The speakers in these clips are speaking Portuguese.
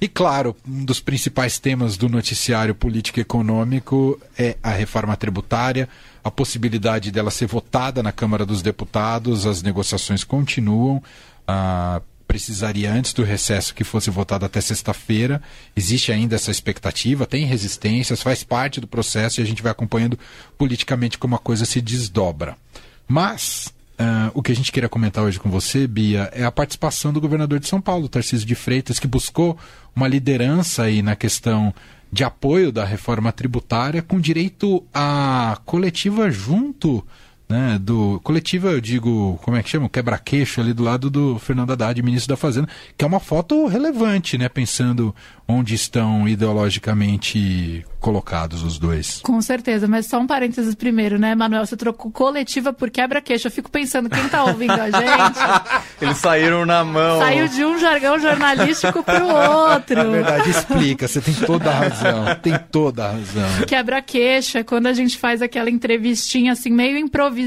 E claro, um dos principais temas do noticiário político econômico é a reforma tributária, a possibilidade dela ser votada na Câmara dos Deputados, as negociações continuam. Ah, precisaria antes do recesso que fosse votado até sexta-feira. Existe ainda essa expectativa, tem resistências, faz parte do processo e a gente vai acompanhando politicamente como a coisa se desdobra. Mas Uh, o que a gente queria comentar hoje com você, Bia, é a participação do governador de São Paulo, Tarcísio de Freitas, que buscou uma liderança aí na questão de apoio da reforma tributária com direito à coletiva junto né, do coletivo, eu digo, como é que chama? Quebra-queixo ali do lado do Fernando Haddad, ministro da Fazenda, que é uma foto relevante, né, pensando onde estão ideologicamente colocados os dois. Com certeza, mas só um parênteses primeiro, né, Manuel? Você trocou coletiva por quebra-queixo. Eu fico pensando, quem tá ouvindo a gente? Eles saíram na mão. Saiu de um jargão jornalístico pro outro. Na verdade, explica, você tem toda a razão. Tem toda a razão. Quebra-queixo é quando a gente faz aquela entrevistinha assim, meio improvisada,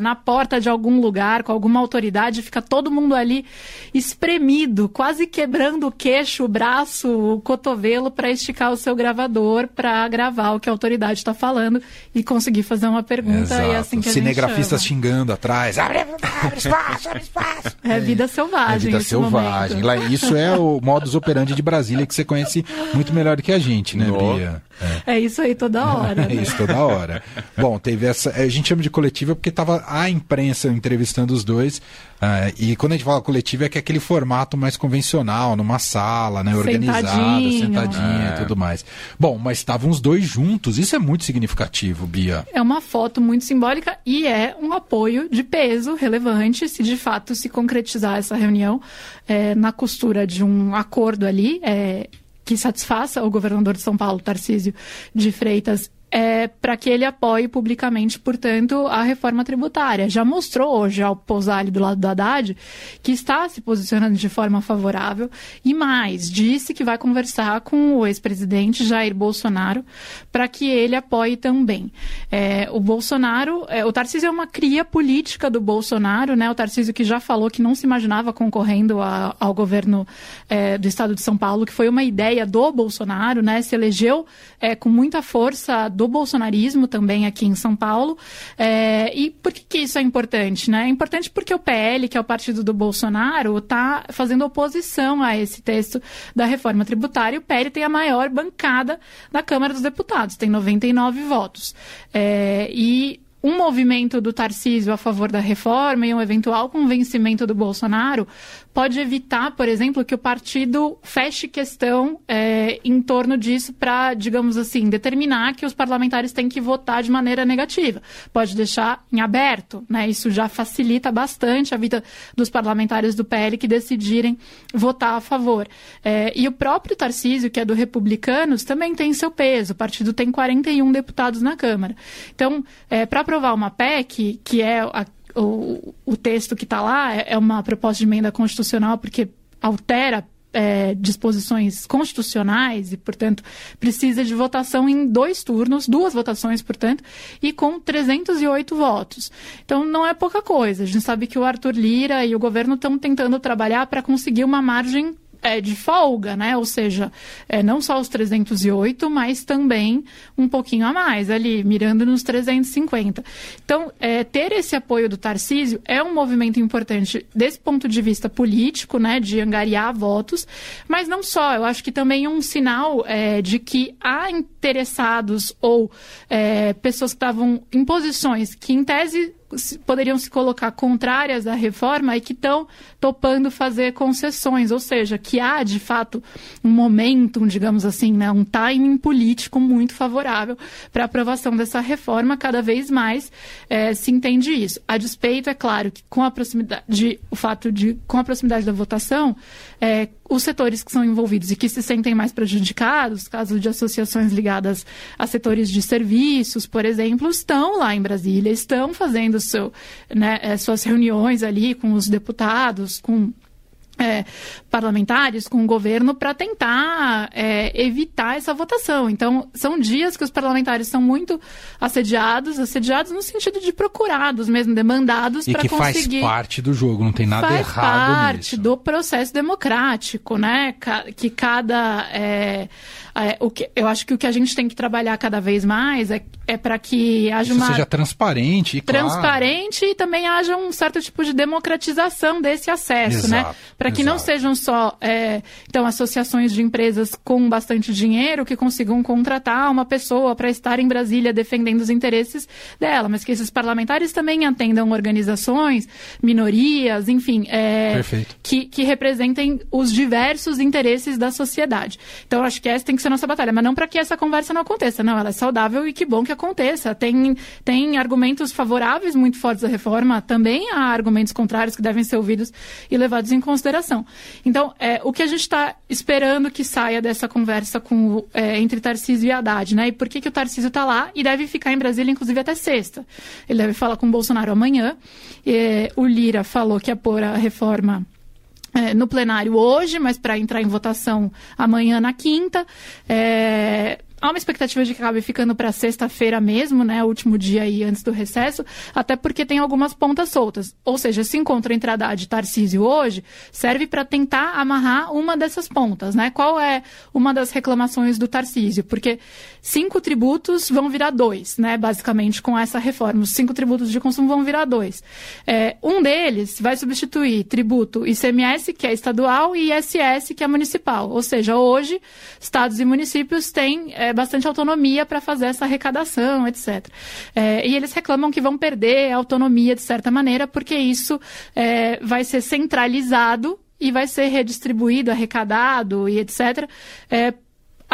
na porta de algum lugar, com alguma autoridade, fica todo mundo ali espremido, quase quebrando o queixo, o braço, o cotovelo para esticar o seu gravador para gravar o que a autoridade está falando e conseguir fazer uma pergunta. Exato. E é assim que a Cinegrafistas xingando atrás. Abre, abre espaço, abre espaço. É vida selvagem. É vida selvagem. Lá, isso é o modus operandi de Brasília que você conhece muito melhor do que a gente, né, oh. Bia? É. é. isso aí toda hora. É né? isso toda hora. Bom, teve essa. A gente chama de coletiva porque estava a imprensa entrevistando os dois. Uh, e quando a gente fala coletiva é que é aquele formato mais convencional, numa sala, né? Organizada, sentadinha é. e tudo mais. Bom, mas estavam os dois juntos. Isso é muito significativo, Bia. É uma foto muito simbólica e é um apoio de peso relevante se de fato se concretizar essa reunião é, na costura de um acordo ali. É, que satisfaça o governador de São Paulo, Tarcísio de Freitas, é, para que ele apoie publicamente, portanto, a reforma tributária. Já mostrou hoje ao pousar ali do lado do Haddad que está se posicionando de forma favorável e mais, disse que vai conversar com o ex-presidente Jair Bolsonaro para que ele apoie também. É, o Bolsonaro, é, o Tarcísio é uma cria política do Bolsonaro, né? O Tarcísio que já falou que não se imaginava concorrendo a, ao governo é, do estado de São Paulo, que foi uma ideia do Bolsonaro, né? Se elegeu é, com muita força do do bolsonarismo também aqui em São Paulo. É, e por que, que, isso é importante? Né? É importante porque o PL, que é o partido do Bolsonaro, está fazendo oposição a esse texto da reforma tributária. E o PL tem a maior bancada da Câmara dos Deputados, tem 99 votos. É, e um movimento do Tarcísio a favor da reforma e um eventual convencimento do Bolsonaro pode evitar, por exemplo, que o partido feche questão é, em torno disso para, digamos assim, determinar que os parlamentares têm que votar de maneira negativa. Pode deixar em aberto, né? Isso já facilita bastante a vida dos parlamentares do PL que decidirem votar a favor. É, e o próprio Tarcísio, que é do Republicanos, também tem seu peso. O partido tem 41 deputados na Câmara. Então, é, para aprovar uma PEC, que é a o, o texto que está lá é, é uma proposta de emenda constitucional porque altera é, disposições constitucionais e, portanto, precisa de votação em dois turnos, duas votações, portanto, e com 308 votos. Então, não é pouca coisa. A gente sabe que o Arthur Lira e o governo estão tentando trabalhar para conseguir uma margem é, de folga, né? Ou seja, é, não só os 308, mas também um pouquinho a mais ali, mirando nos 350. Então, é, ter esse apoio do Tarcísio é um movimento importante desse ponto de vista político, né? De angariar votos, mas não só. Eu acho que também é um sinal é, de que há interessados ou é, pessoas que estavam em posições que, em tese, poderiam se colocar contrárias à reforma e que estão topando fazer concessões, ou seja, que há de fato um momento, digamos assim, né, um timing político muito favorável para a aprovação dessa reforma. Cada vez mais é, se entende isso. A despeito, é claro, que com a proximidade, o fato de com a proximidade da votação, é, os setores que são envolvidos e que se sentem mais prejudicados, casos de associações ligadas a setores de serviços, por exemplo, estão lá em Brasília, estão fazendo seu, né, eh, suas reuniões ali com os deputados, com é, parlamentares com o governo para tentar é, evitar essa votação. Então, são dias que os parlamentares são muito assediados, assediados no sentido de procurados mesmo, demandados para conseguir... faz parte do jogo, não tem nada faz errado parte nisso. do processo democrático, né? Que cada... É, é, o que, eu acho que o que a gente tem que trabalhar cada vez mais é, é para que haja Isso uma... seja transparente, Transparente claro. e também haja um certo tipo de democratização desse acesso, né? Exato, né? Para que não sejam só é, então associações de empresas com bastante dinheiro que consigam contratar uma pessoa para estar em Brasília defendendo os interesses dela, mas que esses parlamentares também atendam organizações, minorias, enfim, é, que, que representem os diversos interesses da sociedade. Então, acho que essa tem que ser nossa batalha, mas não para que essa conversa não aconteça. Não, ela é saudável e que bom que aconteça. Tem, tem argumentos favoráveis muito fortes à reforma, também há argumentos contrários que devem ser ouvidos e levados em consideração. Então, é, o que a gente está esperando que saia dessa conversa com, é, entre Tarcísio e Haddad, né? E por que, que o Tarcísio está lá e deve ficar em Brasília, inclusive, até sexta. Ele deve falar com o Bolsonaro amanhã. E, o Lira falou que ia pôr a reforma é, no plenário hoje, mas para entrar em votação amanhã na quinta. É, há uma expectativa de que acabe ficando para sexta-feira mesmo, né, o último dia aí antes do recesso, até porque tem algumas pontas soltas. Ou seja, se encontra entre Haddad e Tarcísio hoje, serve para tentar amarrar uma dessas pontas, né? Qual é uma das reclamações do Tarcísio? Porque cinco tributos vão virar dois, né, basicamente, com essa reforma. Os cinco tributos de consumo vão virar dois. É, um deles vai substituir tributo ICMS, que é estadual, e ISS, que é municipal. Ou seja, hoje, estados e municípios têm é, bastante autonomia para fazer essa arrecadação, etc. É, e eles reclamam que vão perder a autonomia de certa maneira, porque isso é, vai ser centralizado e vai ser redistribuído, arrecadado e etc. É,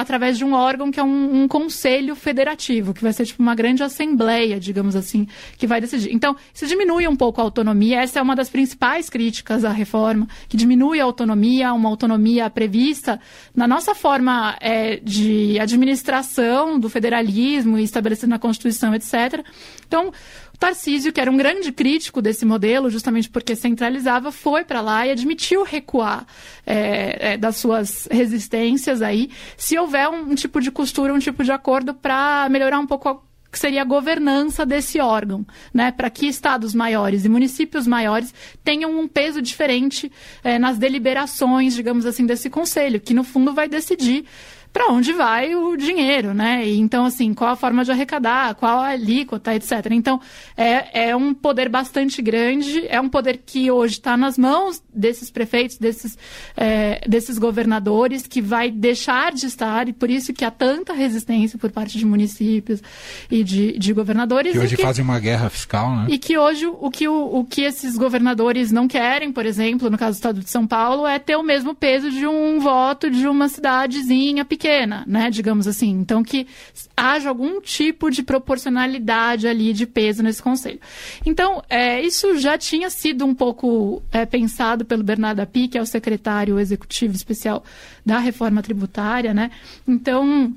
através de um órgão que é um, um, conselho federativo, que vai ser tipo uma grande assembleia, digamos assim, que vai decidir. Então, isso diminui um pouco a autonomia. Essa é uma das principais críticas à reforma, que diminui a autonomia, uma autonomia prevista na nossa forma é, de administração do federalismo e estabelecida na Constituição, etc. Então, Tarcísio, que era um grande crítico desse modelo, justamente porque centralizava, foi para lá e admitiu recuar é, é, das suas resistências aí, se houver um, um, tipo de costura, um tipo de acordo para melhorar um pouco a que seria a governança desse órgão, né? Para que estados maiores e municípios maiores tenham um peso diferente é, nas deliberações, digamos assim, desse conselho, que no fundo vai decidir para onde vai o dinheiro, né? E, então, assim, qual a forma de arrecadar, qual a alíquota, etc. Então, é, é um poder bastante grande, é um poder que hoje está nas mãos desses prefeitos, desses, é, desses governadores, que vai deixar de estar, e por isso que há tanta resistência por parte de municípios e de, de governadores. Que hoje que, fazem uma guerra fiscal, né? E que hoje o que, o, o que esses governadores não querem, por exemplo, no caso do estado de São Paulo, é ter o mesmo peso de um voto de uma cidadezinha pequena pequena, né, digamos assim. Então, que haja algum tipo de proporcionalidade ali de peso nesse conselho. Então, é, isso já tinha sido um pouco é, pensado pelo Bernardo Api, que é o secretário executivo especial da reforma tributária, né? Então,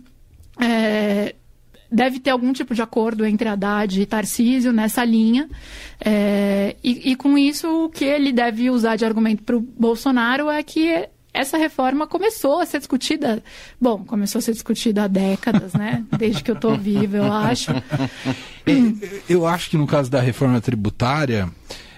é, deve ter algum tipo de acordo entre Haddad e Tarcísio nessa linha. É, e, e, com isso, o que ele deve usar de argumento para o Bolsonaro é que essa reforma começou a ser discutida. Bom, começou a ser discutida há décadas, né? Desde que eu estou viva, eu acho. Eu acho que no caso da reforma tributária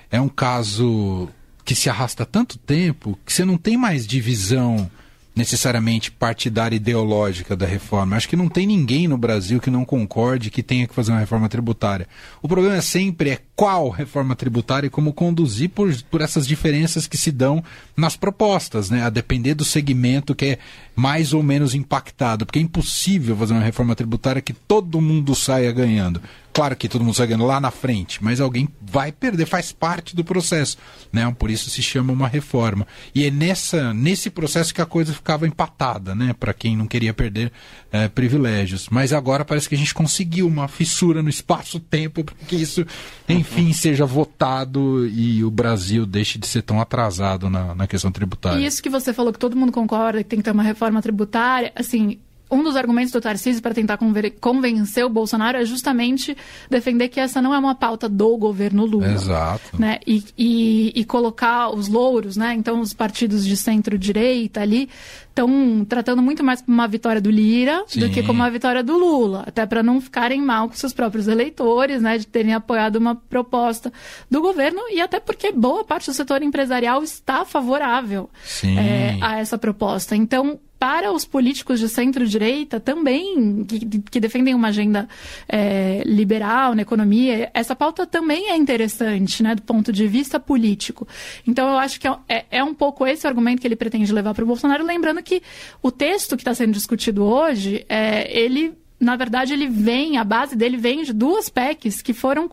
é um caso que se arrasta há tanto tempo que você não tem mais divisão necessariamente partidária ideológica da reforma. Acho que não tem ninguém no Brasil que não concorde que tenha que fazer uma reforma tributária. O problema sempre é qual reforma tributária e como conduzir por, por essas diferenças que se dão nas propostas, né? A depender do segmento que é mais ou menos impactado. Porque é impossível fazer uma reforma tributária que todo mundo saia ganhando. Claro que todo mundo sai ganhando lá na frente, mas alguém vai perder, faz parte do processo. Né? Por isso se chama uma reforma. E é nessa, nesse processo que a coisa ficava empatada, né? para quem não queria perder é, privilégios. Mas agora parece que a gente conseguiu uma fissura no espaço-tempo para que isso, enfim, seja votado e o Brasil deixe de ser tão atrasado na, na questão tributária. E isso que você falou que todo mundo concorda que tem que ter uma reforma tributária, assim, um dos argumentos do Tarcísio para tentar convencer o Bolsonaro é justamente defender que essa não é uma pauta do governo Lula. Exato. Né? E, e, e colocar os louros, né? Então, os partidos de centro-direita ali estão tratando muito mais como uma vitória do Lira Sim. do que como uma vitória do Lula, até para não ficarem mal com seus próprios eleitores, né, de terem apoiado uma proposta do governo e até porque boa parte do setor empresarial está favorável é, a essa proposta. Então, para os políticos de centro-direita também, que, que, defendem uma agenda é, liberal na economia, essa pauta também é interessante, né, do ponto de vista político. Então, eu acho que é, é, é um pouco esse argumento que ele pretende levar para o Bolsonaro, lembrando que o texto que está sendo discutido hoje, é, ele na verdade, ele vem, a base dele vem de duas PECs que foram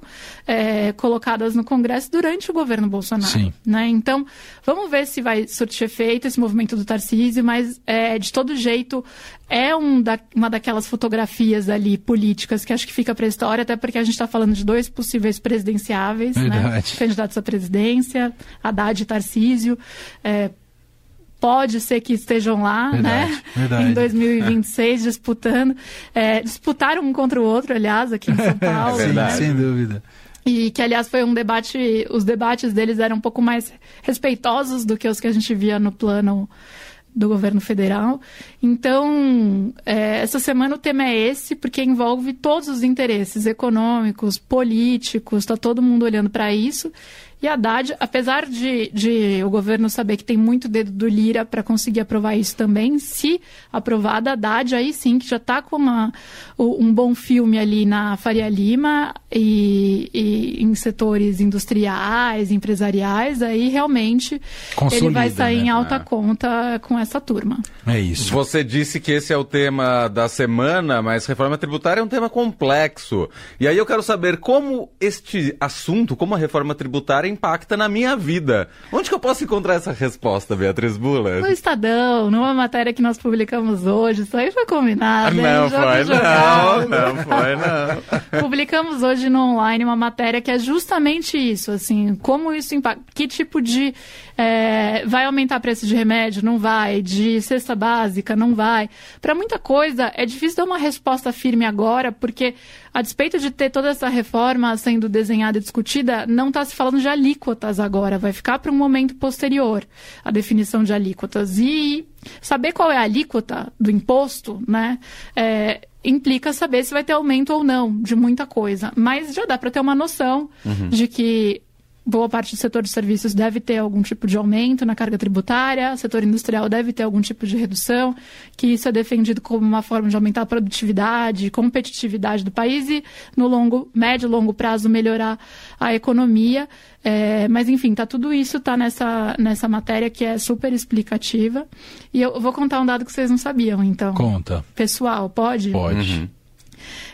é, colocadas no Congresso durante o governo Bolsonaro. Sim. Né? Então, vamos ver se vai surtir efeito esse movimento do Tarcísio, mas é, de todo jeito é um da, uma daquelas fotografias ali políticas que acho que fica para a história, até porque a gente está falando de dois possíveis presidenciáveis, né? candidatos à presidência, Haddad e Tarcísio. É, pode ser que estejam lá, verdade, né? Verdade. Em 2026, é. disputando. É, disputaram um contra o outro, aliás, aqui em São Paulo. Sim, né? sem dúvida. E que, aliás, foi um debate. Os debates deles eram um pouco mais respeitosos do que os que a gente via no plano do governo federal. Então, é, essa semana o tema é esse, porque envolve todos os interesses econômicos, políticos, está todo mundo olhando para isso. E a Haddad, apesar de, de, o governo saber que tem muito dedo do Lira para conseguir aprovar isso também, se aprovada, a Haddad aí sim, que já está com uma, um bom filme ali na Faria Lima e, e em setores industriais, empresariais, aí realmente Consolida, ele vai sair né? em alta é. conta com essa turma. É isso. Você disse que esse é o tema da semana, mas reforma tributária é um tema complexo. E aí eu quero saber como este assunto, como a reforma tributária impacta na minha vida. Onde que eu posso encontrar essa resposta, Beatriz Bula? No Estadão, numa matéria que nós publicamos hoje. Isso aí foi combinado. Não foi, não. Não foi, não. Publicamos hoje no online uma matéria que é justamente isso, assim, como isso impacta, que tipo de é, vai aumentar o preço de remédio? Não vai. De cesta básica? Não vai. Para muita coisa, é difícil dar uma resposta firme agora, porque a despeito de ter toda essa reforma sendo desenhada e discutida, não está se falando de alíquotas agora. Vai ficar para um momento posterior a definição de alíquotas. E saber qual é a alíquota do imposto, né? É, implica saber se vai ter aumento ou não de muita coisa. Mas já dá para ter uma noção uhum. de que boa parte do setor de serviços deve ter algum tipo de aumento na carga tributária, o setor industrial deve ter algum tipo de redução, que isso é defendido como uma forma de aumentar a produtividade, competitividade do país e, no longo, médio e longo prazo, melhorar a economia. É, mas, enfim, tá, tudo isso está nessa, nessa matéria que é super explicativa. E eu vou contar um dado que vocês não sabiam, então. Conta. Pessoal, pode? Pode. Uhum.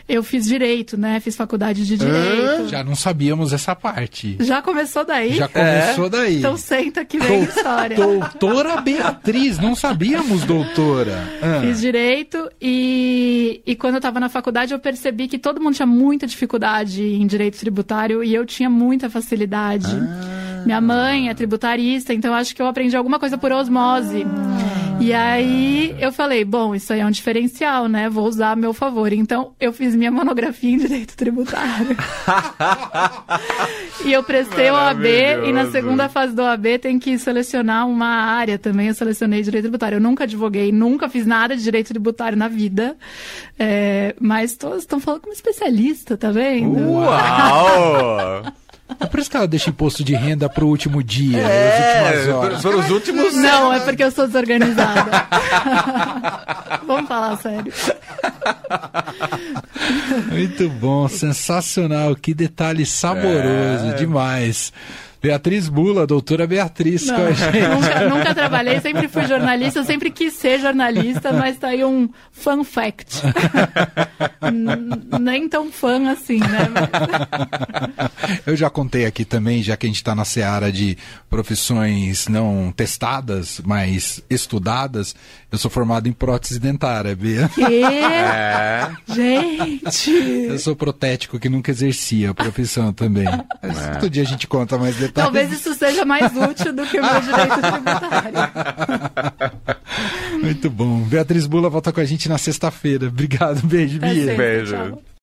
Eu fiz direito, né? Fiz faculdade de direito. Já não sabíamos essa parte. Já começou daí? Já começou é. daí. Então senta que vem a história. Doutora Beatriz, não sabíamos, doutora. Ah. Fiz direito e, e quando eu estava na faculdade eu percebi que todo mundo tinha muita dificuldade em direito tributário e eu tinha muita facilidade. Ah. Minha mãe é tributarista, então acho que eu aprendi alguma coisa por osmose. Ah. E aí eu falei, bom, isso aí é um diferencial, né? Vou usar a meu favor. Então eu fiz minha monografia em direito tributário. e eu prestei o OAB e na segunda fase do OAB tem que selecionar uma área também. Eu selecionei direito tributário. Eu nunca advoguei, nunca fiz nada de direito tributário na vida. É, mas todos estão falando como especialista, tá vendo? Uau! É por isso que ela deixa imposto de renda pro último dia, é, Foram os últimos. Não, é porque eu sou desorganizada. Vamos falar sério. Muito bom, sensacional. Que detalhe saboroso, é. demais. Beatriz Bula, doutora Beatriz Não, com a gente. Nunca, nunca, trabalhei, sempre fui jornalista, sempre quis ser jornalista, mas tá aí um fun fact. Nem tão fã assim, né? eu já contei aqui também, já que a gente está na seara de profissões não testadas, mas estudadas, eu sou formado em prótese dentária, Bia. Que? É. Gente! Eu sou protético que nunca exercia a profissão também. Mas é. Todo dia a gente conta mais detalhes. Talvez isso seja mais útil do que o meu direito tributário. Muito bom. Beatriz Bula volta com a gente na sexta-feira. Obrigado, beijo, Bia. Beijo. tchau.